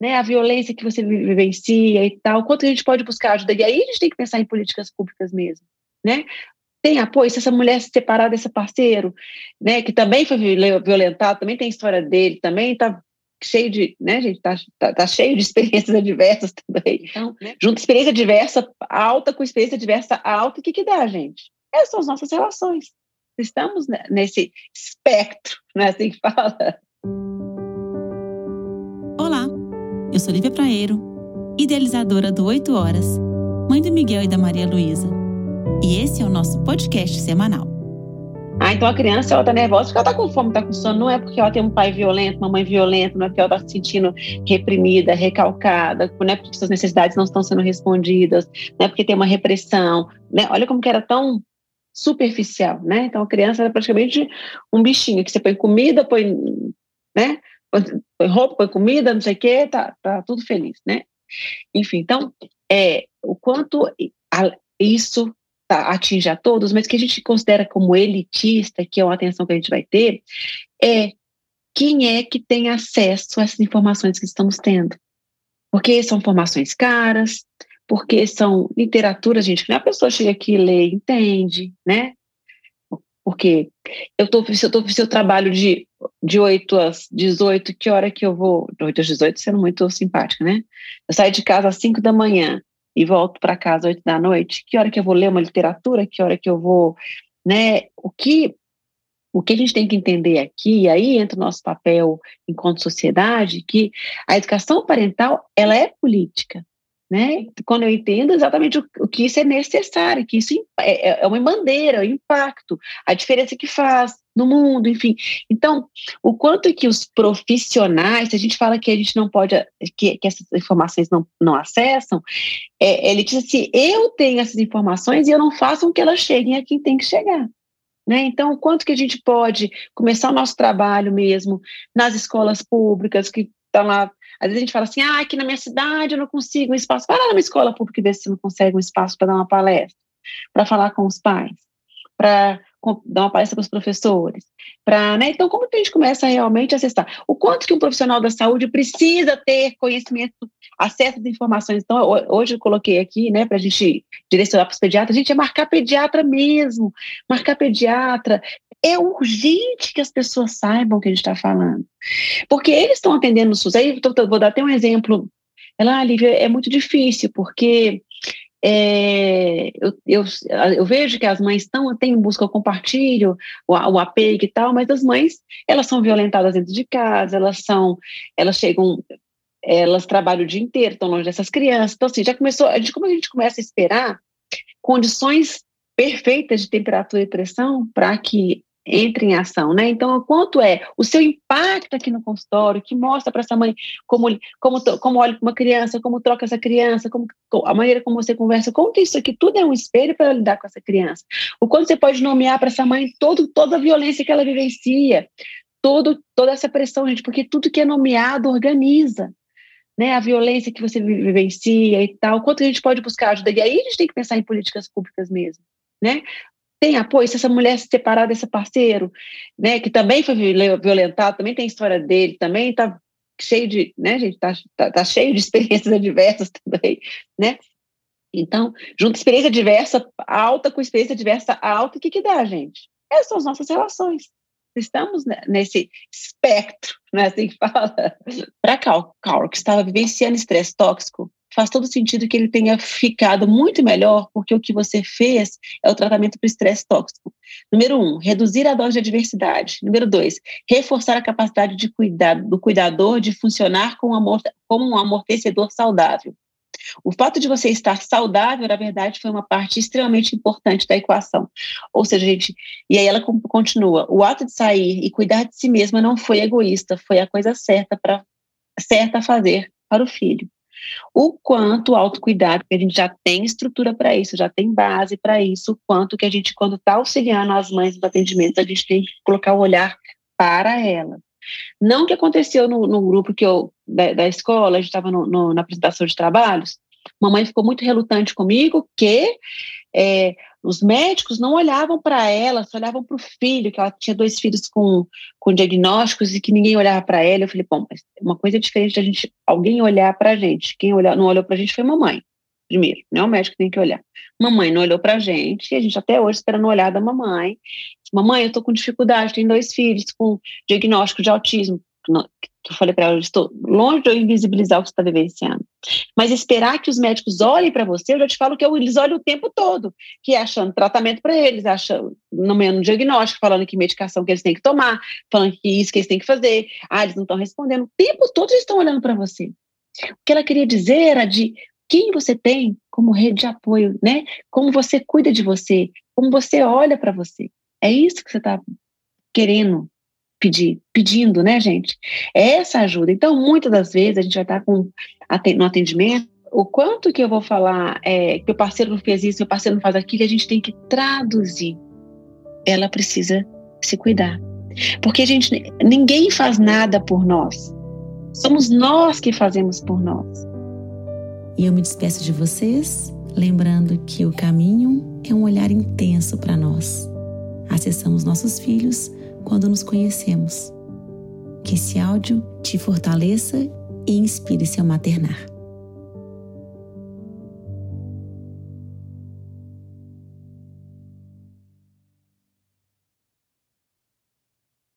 né, a violência que você vivencia e tal, quanto a gente pode buscar ajuda. E aí a gente tem que pensar em políticas públicas mesmo, né? Tem apoio, se essa mulher se separar desse parceiro, né, que também foi violentado, também tem história dele, também está cheio de, né, gente, tá, tá, tá, cheio de experiências adversas também. Então, né? junto experiência diversa alta com experiência diversa alta, o que que dá, gente? Essas são as nossas relações. Estamos nesse espectro, não é assim que fala? Eu sou Lívia Praeiro, idealizadora do 8 Horas, mãe do Miguel e da Maria Luísa. E esse é o nosso podcast semanal. Ah, então a criança ela tá nervosa porque ela tá com fome, tá com sono. Não é porque ela tem um pai violento, uma mãe violenta, não é porque ela tá se sentindo reprimida, recalcada, não é porque suas necessidades não estão sendo respondidas, não é porque tem uma repressão, né? Olha como que era tão superficial, né? Então a criança era praticamente um bichinho que você põe comida, põe, né? Roupa, comida, não sei o quê, tá, tá tudo feliz, né? Enfim, então, é, o quanto isso tá, atinge a todos, mas que a gente considera como elitista, que é uma atenção que a gente vai ter, é quem é que tem acesso a essas informações que estamos tendo. Porque são informações caras, porque são literaturas, gente, que a pessoa chega aqui e lê, entende, né? Porque eu tô, se eu, tô, se eu trabalho de, de 8 às 18, que hora que eu vou? De 8 às 18, sendo muito simpática, né? Eu saio de casa às 5 da manhã e volto para casa às 8 da noite, que hora que eu vou ler uma literatura? Que hora que eu vou, né? O que o que a gente tem que entender aqui, e aí entra o nosso papel enquanto sociedade, que a educação parental, ela é política, né? Quando eu entendo exatamente o, o, que isso é necessário, que isso é, é, uma bandeira, é um impacto, a diferença que faz no mundo, enfim. Então, o quanto que os profissionais, se a gente fala que a gente não pode, que, que essas informações não, não acessam, é, ele diz assim, eu tenho essas informações e eu não faço com que elas cheguem a quem tem que chegar. Né? Então, quanto que a gente pode começar o nosso trabalho mesmo nas escolas públicas, que estão lá às vezes a gente fala assim, ah, aqui na minha cidade eu não consigo um espaço. Vai lá numa escola pública e vê se você não consegue um espaço para dar uma palestra, para falar com os pais, para dar uma palestra para os professores. Pra, né? Então, como que a gente começa a realmente acessar? O quanto que um profissional da saúde precisa ter conhecimento, acesso às informações. Então, hoje eu coloquei aqui, né, para a gente direcionar para os pediatras, a gente é marcar pediatra mesmo, marcar pediatra, é urgente que as pessoas saibam o que a gente está falando. Porque eles estão atendendo no SUS. Aí vou dar até um exemplo. Ela, ah, Lívia, é muito difícil, porque é, eu, eu, eu, vejo que as mães estão, têm busca, eu compartilho o, o apego e tal, mas as mães, elas são violentadas dentro de casa, elas são, elas chegam, elas trabalham o dia inteiro, estão longe dessas crianças, então assim, já começou, a gente, como a gente começa a esperar condições perfeitas de temperatura e pressão para que entre em ação, né? Então, quanto é o seu impacto aqui no consultório, que mostra para essa mãe como, como, como olha uma criança, como troca essa criança, como, a maneira como você conversa, como que isso aqui tudo é um espelho para lidar com essa criança. O quanto você pode nomear para essa mãe todo, toda a violência que ela vivencia, todo, toda essa pressão, gente, porque tudo que é nomeado organiza. Né, a violência que você vivencia e tal, quanto a gente pode buscar ajuda. E aí a gente tem que pensar em políticas públicas mesmo. Né? Tem apoio, se essa mulher se separar desse parceiro, né, que também foi violentado, também tem história dele, também está cheio de, né, gente, tá, tá, tá, cheio de experiências adversas também, né? Então, junto experiência diversa alta com experiência diversa alta, o que que dá, gente? Essas são as nossas relações. Estamos nesse espectro, não é assim que fala? Para Carl, Carl, que estava vivenciando estresse tóxico, faz todo sentido que ele tenha ficado muito melhor, porque o que você fez é o tratamento para o estresse tóxico. Número um, reduzir a dose de adversidade. Número dois, reforçar a capacidade de do cuidador de funcionar como um amortecedor saudável. O fato de você estar saudável, na verdade, foi uma parte extremamente importante da equação. Ou seja, gente, e aí ela continua: o ato de sair e cuidar de si mesma não foi egoísta, foi a coisa certa para certa a fazer para o filho. O quanto o autocuidado, que a gente já tem estrutura para isso, já tem base para isso, o quanto que a gente, quando está auxiliando as mães no atendimento, a gente tem que colocar o olhar para ela. Não que aconteceu no, no grupo que eu, da, da escola, a gente estava na apresentação de trabalhos, mamãe ficou muito relutante comigo, que é, os médicos não olhavam para ela, só olhavam para o filho, que ela tinha dois filhos com, com diagnósticos e que ninguém olhava para ela. Eu falei, bom, mas uma coisa é diferente da gente, alguém olhar para a gente. Quem olhou, não olhou para a gente foi mamãe, primeiro, não é o médico que tem que olhar. Mamãe não olhou para a gente, e a gente até hoje esperando o olhar da mamãe. Mamãe, eu estou com dificuldade, tenho dois filhos com diagnóstico de autismo que eu falei para ela, eu estou longe de eu invisibilizar o que você está vivenciando. Mas esperar que os médicos olhem para você, eu já te falo que eles olham o tempo todo, que é achando tratamento para eles, achando no meio diagnóstico, falando que medicação que eles têm que tomar, falando que isso que eles têm que fazer. Ah, eles não estão respondendo. O tempo todo eles estão olhando para você. O que ela queria dizer era de quem você tem como rede de apoio, né? Como você cuida de você, como você olha para você. É isso que você está querendo pedir, pedindo, né, gente? É essa ajuda. Então, muitas das vezes a gente vai estar com no atendimento, o quanto que eu vou falar é, que o parceiro não fez isso, o parceiro não faz aquilo, a gente tem que traduzir. Ela precisa se cuidar. Porque a gente, ninguém faz nada por nós. Somos nós que fazemos por nós. E eu me despeço de vocês, lembrando que o caminho é um olhar intenso para nós. Acessamos nossos filhos quando nos conhecemos. Que esse áudio te fortaleça e inspire seu maternar.